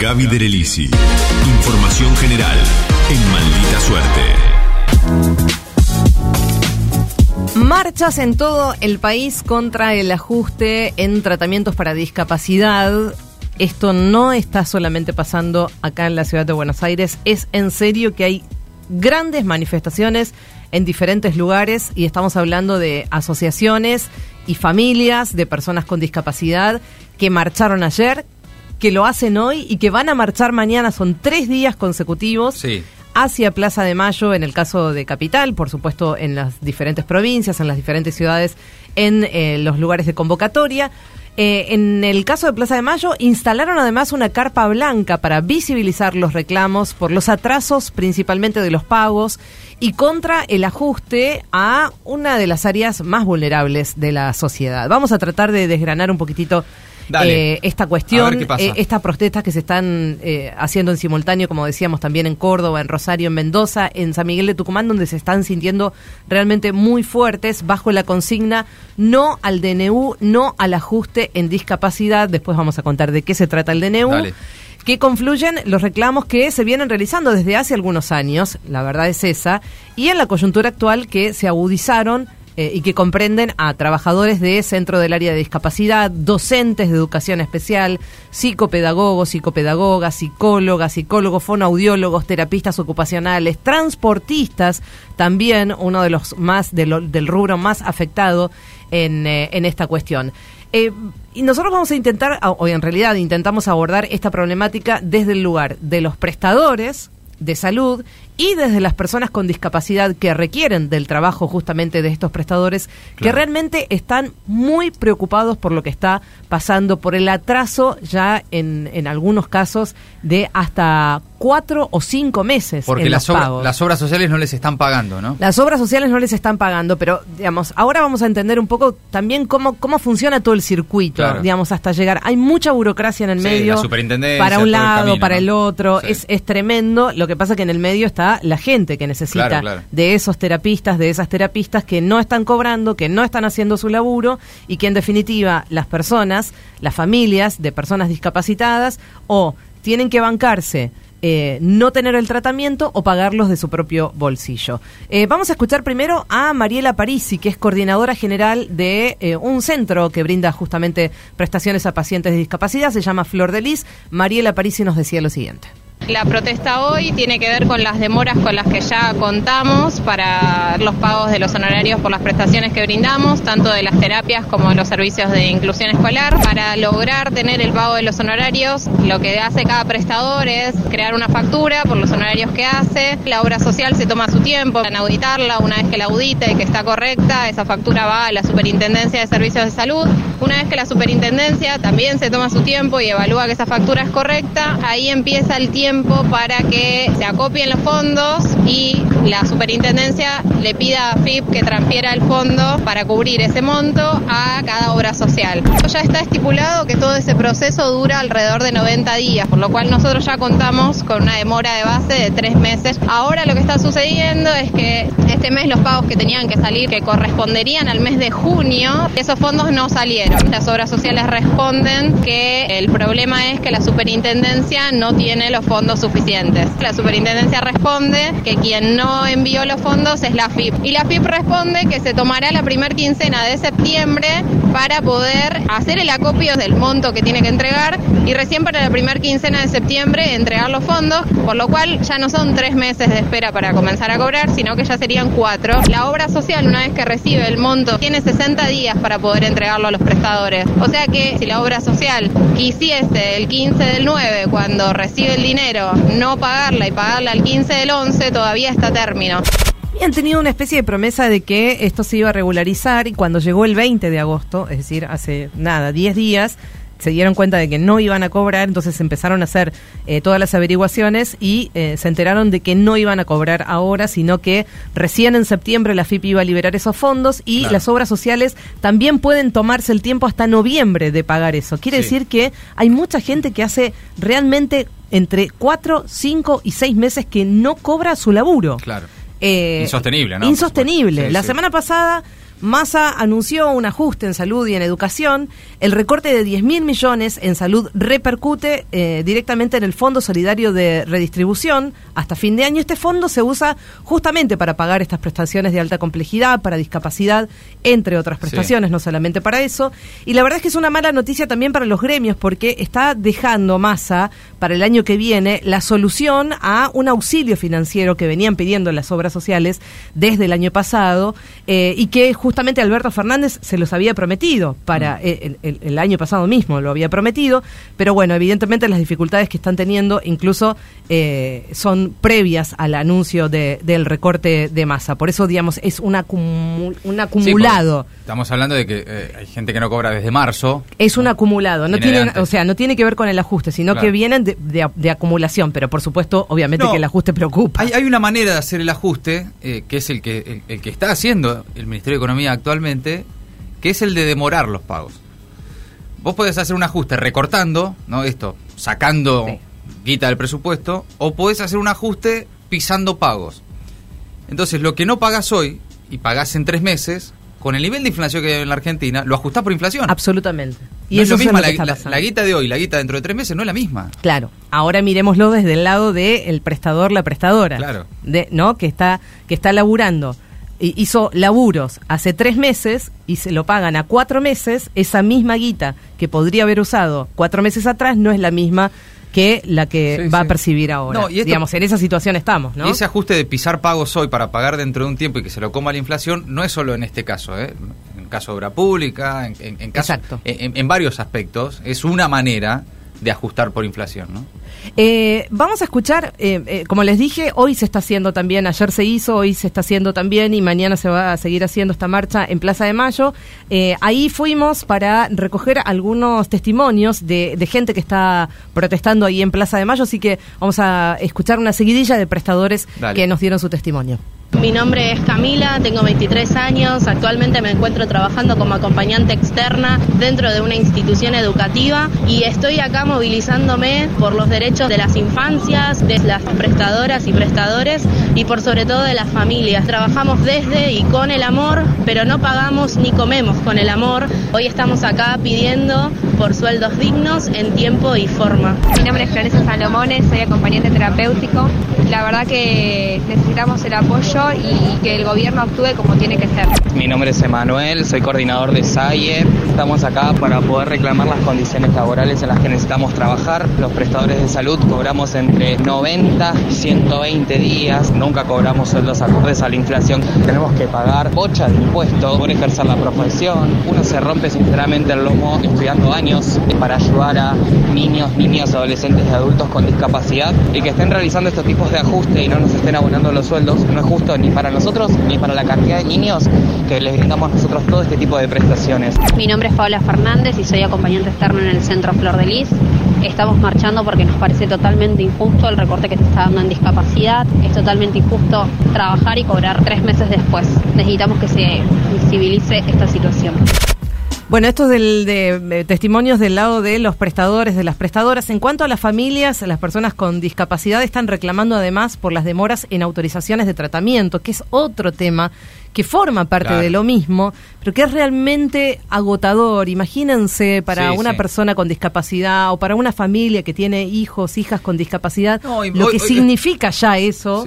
Gaby Derelisi. Información general en Maldita Suerte. Marchas en todo el país contra el ajuste en tratamientos para discapacidad. Esto no está solamente pasando acá en la ciudad de Buenos Aires, es en serio que hay grandes manifestaciones en diferentes lugares y estamos hablando de asociaciones y familias de personas con discapacidad que marcharon ayer, que lo hacen hoy y que van a marchar mañana. Son tres días consecutivos. Sí. Hacia Plaza de Mayo, en el caso de Capital, por supuesto en las diferentes provincias, en las diferentes ciudades, en eh, los lugares de convocatoria. Eh, en el caso de Plaza de Mayo, instalaron además una carpa blanca para visibilizar los reclamos por los atrasos, principalmente de los pagos, y contra el ajuste a una de las áreas más vulnerables de la sociedad. Vamos a tratar de desgranar un poquitito. Eh, esta cuestión, eh, estas protestas que se están eh, haciendo en simultáneo, como decíamos también en Córdoba, en Rosario, en Mendoza, en San Miguel de Tucumán, donde se están sintiendo realmente muy fuertes bajo la consigna no al DNU, no al ajuste en discapacidad. Después vamos a contar de qué se trata el DNU. Dale. Que confluyen los reclamos que se vienen realizando desde hace algunos años, la verdad es esa, y en la coyuntura actual que se agudizaron eh, y que comprenden a trabajadores de centro del área de discapacidad, docentes de educación especial, psicopedagogos, psicopedagogas, psicólogas, psicólogos, fonoaudiólogos, terapistas ocupacionales, transportistas, también uno de los más del rubro más afectado en, eh, esta cuestión. Eh, y nosotros vamos a intentar, o en realidad intentamos abordar esta problemática desde el lugar de los prestadores de salud y desde las personas con discapacidad que requieren del trabajo justamente de estos prestadores, que realmente están muy preocupados por lo que está pasando, por el atraso ya en, en algunos casos de hasta cuatro o cinco meses Porque en las, los obra- pagos. las obras sociales no les están pagando, ¿no? Las obras sociales no les están pagando, pero digamos, ahora vamos a entender un poco también cómo, cómo funciona todo el circuito, Claro. digamos, hasta llegar. Hay mucha burocracia en el Sí, medio. la superintendencia, Para un el lado, camino, para ¿no? el otro. Sí. Es, es tremendo. Lo que pasa que en el medio está la gente que necesita Claro, claro. de esos terapistas, de esas terapistas que no están cobrando, que no están haciendo su laburo y que en definitiva las personas, las familias de personas discapacitadas o tienen que bancarse eh, no tener el tratamiento o pagarlos de su propio bolsillo. Eh, vamos a escuchar primero a Mariela Parisi, que es coordinadora general de eh, un centro que brinda justamente prestaciones a pacientes de discapacidad, se llama Flor de Lis. Mariela Parisi nos decía lo siguiente. La protesta hoy tiene que ver con las demoras con las que ya contamos para los pagos de los honorarios por las prestaciones que brindamos, tanto de las terapias como de los servicios de inclusión escolar. Para lograr tener el pago de los honorarios, lo que hace cada prestador es crear una factura por los honorarios que hace. La obra social se toma su tiempo en auditarla. Una vez que la audita y que está correcta, esa factura va a la Superintendencia de Servicios de Salud. Una vez que la Superintendencia también se toma su tiempo y evalúa que esa factura es correcta, ahí empieza el tiempo para que se acopien los fondos y la superintendencia le pida a FIP que transfiera el fondo para cubrir ese monto a cada obra social. Ya está estipulado que todo ese proceso dura alrededor de 90 días, por lo cual nosotros ya contamos con una demora de base de tres meses. Ahora lo que está sucediendo es que este mes los pagos que tenían que salir, que corresponderían al mes de junio, esos fondos no salieron. Las obras sociales responden que el problema es que la superintendencia no tiene los fondos suficientes. La superintendencia responde que quien no envió los fondos es la FIP. Y la FIP responde que se tomará la primer quincena de septiembre para poder hacer el acopio del monto que tiene que entregar y recién para la primer quincena de septiembre entregar los fondos, por lo cual ya no son tres meses de espera para comenzar a cobrar, sino que ya serían cuatro. La obra social, una vez que recibe el monto, tiene 60 días para poder entregarlo a los prestadores. O sea que si la obra social quisiese el 15 del 9, cuando recibe el dinero, no pagarla y pagarla el 15 del 11, todavía está término. Y han tenido una especie de promesa de que esto se iba a regularizar y cuando llegó el 20 de agosto, es decir, hace nada, 10 días, se dieron cuenta de que no iban a cobrar, entonces empezaron a hacer eh, todas las averiguaciones y eh, se enteraron de que no iban a cobrar ahora, sino que recién en septiembre la FIP iba a liberar esos fondos y Claro. las obras sociales también pueden tomarse el tiempo hasta noviembre de pagar eso. Quiere Sí. decir que hay mucha gente que hace realmente entre 4, 5 y 6 meses que no cobra su laburo. Claro. Eh, Insostenible, ¿no? Insostenible. Sí, la sí. semana pasada Massa anunció un ajuste en salud y en educación. El recorte de 10 mil millones en salud repercute eh, directamente en el Fondo Solidario de Redistribución. Hasta fin de año este fondo se usa justamente para pagar estas prestaciones de alta complejidad, para discapacidad, entre otras prestaciones, no solamente para eso. Y la verdad es que es una mala noticia también para los gremios porque está dejando Massa para el año que viene la solución a un auxilio financiero que venían pidiendo las obras sociales desde el año pasado eh, y que justamente Alberto Fernández se los había prometido para mm. eh, el, año pasado mismo, lo había prometido, pero bueno, evidentemente las dificultades que están teniendo incluso eh, son previas al anuncio de, del recorte de masa. Por eso, digamos, es un, un acumulado. estamos hablando de que eh, hay gente que no cobra desde marzo. Es un acumulado, no tiene, o sea, no tiene que ver con el ajuste, sino que vienen de, acumulación, pero por supuesto, obviamente que el ajuste preocupa. Hay, hay, una manera de hacer el ajuste, que es el que, el que está haciendo el Ministerio de Economía actualmente, que es el de demorar los pagos. Vos podés hacer un ajuste recortando, ¿no? Esto, sacando guita del presupuesto, o podés hacer un ajuste pisando pagos. Entonces, lo que no pagas hoy y pagás en tres meses, con el nivel de inflación que hay en la Argentina, lo ajustás por inflación. Absolutamente. Y es lo mismo, la, guita de hoy la guita dentro de tres meses no es la misma. Claro. Ahora miremoslo desde el lado del prestador, la prestadora. Claro. De, ¿No? Que está, que está laburando hizo laburos hace tres meses y se lo pagan a cuatro meses, esa misma guita que podría haber usado cuatro meses atrás no es la misma que la que va a percibir ahora. Digamos, en esa situación estamos, ¿no? Y ese ajuste de pisar pagos hoy para pagar dentro de un tiempo y que se lo coma la inflación no es solo en este caso, ¿eh? En caso de obra pública, en, en, caso, en varios aspectos, es una manera de ajustar por inflación, ¿no? Eh, vamos a escuchar, eh, eh, como les dije, hoy se está haciendo también, ayer se hizo, hoy se está haciendo también y mañana se va a seguir haciendo esta marcha en Plaza de Mayo. ahí fuimos para recoger algunos testimonios de, gente que está protestando ahí en Plaza de Mayo, así que vamos a escuchar una seguidilla de prestadores que nos dieron su testimonio. Mi nombre es Camila, tengo 23 años, actualmente me encuentro trabajando como acompañante externa dentro de una institución educativa y estoy acá movilizándome por los derechos de las infancias, de las prestadoras y prestadores y por sobre todo de las familias. Trabajamos desde y con el amor, pero no pagamos ni comemos con el amor. Hoy estamos acá pidiendo por sueldos dignos en tiempo y forma. Mi nombre es Florencia Salomones, soy acompañante terapéutico. La verdad que necesitamos el apoyo y que el gobierno actúe como tiene que ser. Mi nombre es Emanuel, soy coordinador de SAIE. Estamos acá para poder reclamar las condiciones laborales en las que necesitamos trabajar. Los prestadores de salud cobramos entre 90 y 120 días. Nunca cobramos sueldos acordes a la inflación. Tenemos que pagar bocha de impuestos por ejercer la profesión. Uno se rompe sinceramente el lomo estudiando años para ayudar a niños, niñas, adolescentes y adultos con discapacidad y que estén realizando estos tipos de ajuste y no nos estén abonando los sueldos. No es justo ni para nosotros ni para la cantidad de niños que les brindamos nosotros todo este tipo de prestaciones. Mi nombre es Paula Fernández y soy acompañante externo en el Centro Flor de Lis. Estamos marchando porque nos parece totalmente injusto el recorte que se está dando en discapacidad. Es totalmente injusto trabajar y cobrar tres meses después. Necesitamos que se visibilice esta situación. Bueno, esto es del, de, testimonios del lado de los prestadores, de las prestadoras. En cuanto a las familias, las personas con discapacidad están reclamando además por las demoras en autorizaciones de tratamiento, que es otro tema que forma parte de lo mismo, pero que es realmente agotador. Imagínense para una persona con discapacidad o para una familia que tiene hijos, hijas con discapacidad, lo que significa ya eso,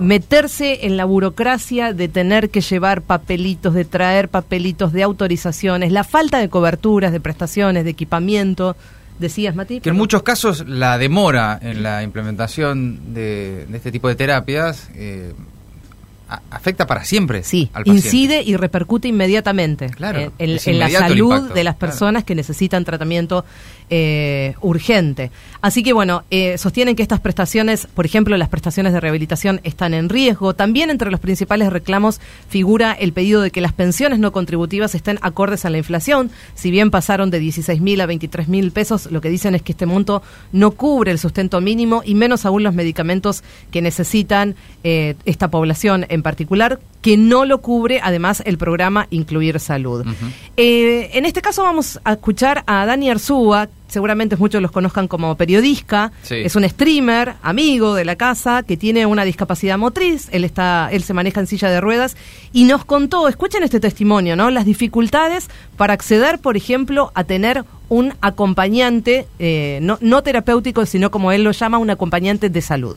meterse en la burocracia de tener que llevar papelitos, de traer papelitos de autorizaciones, la falta de coberturas, de prestaciones, de equipamiento. Decías, Mati. Que en muchos casos la demora en la implementación de, este tipo de terapias eh, afecta para siempre sí, incide y repercute inmediatamente en, la salud de las personas que necesitan tratamiento eh, urgente. Así que bueno, eh, sostienen que estas prestaciones, por ejemplo, las prestaciones de rehabilitación están en riesgo. También entre los principales reclamos figura el pedido de que las pensiones no contributivas estén acordes a la inflación. Si bien pasaron de 16 mil a 23 mil pesos, lo que dicen es que este monto no cubre el sustento mínimo y menos aún los medicamentos que necesitan eh, esta población en particular, que no lo cubre además el programa Incluir Salud. en este caso vamos a escuchar a Dani Arzúa, seguramente muchos los conozcan como periodista, Sí. es un streamer, amigo de la casa, que tiene una discapacidad motriz, él está, él se maneja en silla de ruedas, y nos contó, escuchen este testimonio, ¿no? Las dificultades para acceder, por ejemplo, a tener un acompañante, eh, no, no terapéutico, sino como él lo llama, un acompañante de salud.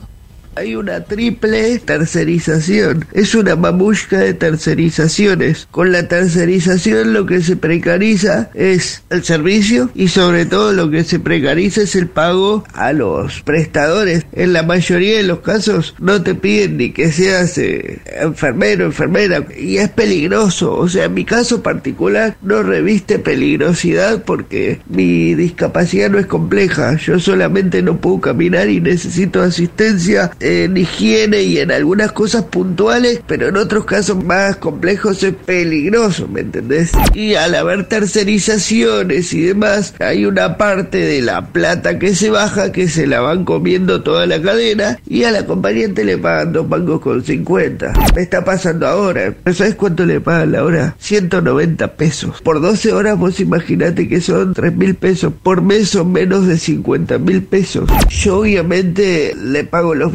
Hay una triple tercerización. Es una mamushka de tercerizaciones. Con la tercerización lo que se precariza es el servicio y sobre todo lo que se precariza es el pago a los prestadores. En la mayoría de los casos no te piden ni que seas eh, enfermero, enfermera y es peligroso. O sea, en mi caso particular no reviste peligrosidad porque mi discapacidad no es compleja. Yo solamente no puedo caminar y necesito asistencia en higiene y en algunas cosas puntuales, pero en otros casos más complejos es peligroso, ¿me entendés? Y al haber tercerizaciones y demás, hay una parte de la plata que se baja que se la van comiendo toda la cadena y al acompañante le pagan dos mangos con 50. Me está pasando ahora. ¿No sabes cuánto le pagan la hora? 190 pesos. Por 12 horas vos imaginate que son 3 mil pesos. Por mes son menos de 50 mil pesos. Yo obviamente le pago los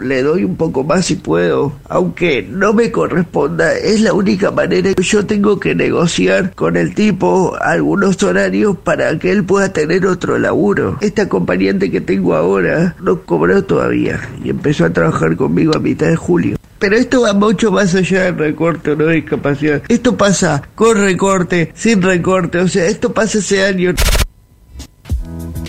le doy un poco más si puedo, aunque no me corresponda, es la única manera que yo tengo que negociar con el tipo algunos horarios para que él pueda tener otro laburo. Este acompañante que tengo ahora no cobró todavía y empezó a trabajar conmigo a mitad de julio. Pero esto va mucho más allá del recorte o no discapacidad. Esto pasa con recorte, sin recorte, o sea, esto pasa hace años.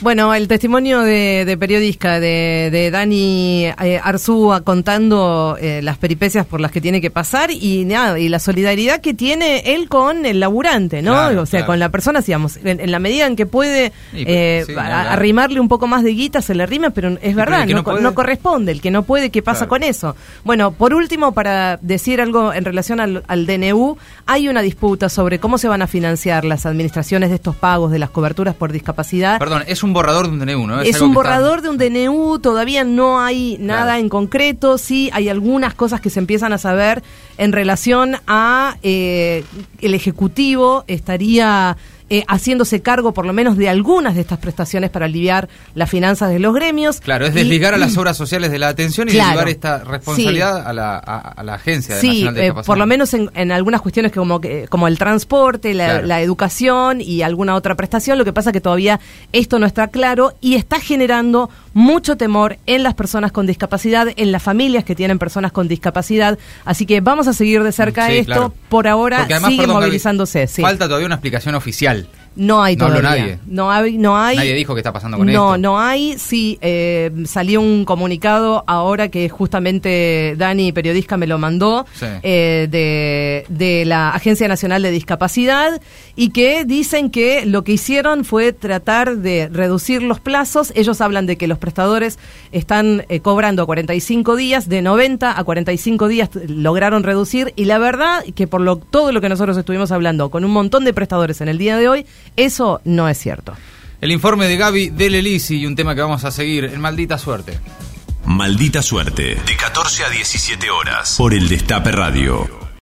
Bueno, el testimonio de, de periodista de, de Dani eh, Arzúa contando eh, las peripecias por las que tiene que pasar y nada, y la solidaridad que tiene él con el laburante, ¿no? Claro, o sea, claro. con la persona, digamos, en, en la medida en que puede Sí, eh, sí, a- arrimarle un poco más de guita, se le rima, pero es verdad, no, corresponde. El que no puede, ¿qué pasa Claro. con eso? Bueno, por último, para decir algo en relación al, al DNU, hay una disputa sobre cómo se van a financiar las administraciones de estos pagos de las coberturas por discapacidad. Perdón, es un borrador de un DNU, ¿no? Es, un está- borrador de un DNU, todavía no hay nada Claro. en concreto, sí hay algunas cosas que se empiezan a saber en relación a eh, el Ejecutivo estaría eh, haciéndose cargo por lo menos de algunas de estas prestaciones para aliviar las finanzas de los gremios. Claro, es Y- desligar a las obras sociales de la atención y Claro. derivar esta responsabilidad a, la, a, a la Agencia Sí, Nacional de eh, por lo menos en, en algunas cuestiones que como, que- como el transporte, la, Claro. la educación y alguna otra prestación. Lo que pasa que todavía esto no está claro y está generando mucho temor en las personas con discapacidad, en las familias que tienen personas con discapacidad. Así que vamos a seguir de cerca Sí, esto. claro. Por ahora además, sigue perdón, movilizándose. Falta todavía una explicación oficial. No hay No habló todavía. nadie. No hay, no hay. Nadie dijo qué está pasando con no, esto. No, hay. Sí, eh, salió un comunicado ahora que justamente Dani, periodista, me lo mandó Sí. eh, de, de la Agencia Nacional de Discapacidad y que dicen que lo que hicieron fue tratar de reducir los plazos. Ellos hablan de que los prestadores están eh, cobrando a 45 días, de 90 a 45 días lograron reducir y la verdad que por lo, todo lo que nosotros estuvimos hablando con un montón de prestadores en el día de hoy, eso no es cierto. El informe de Gaby del Elisi y un tema que vamos a seguir, en Maldita Suerte. Maldita suerte. De 14 a 17 horas. Por el Destape Radio.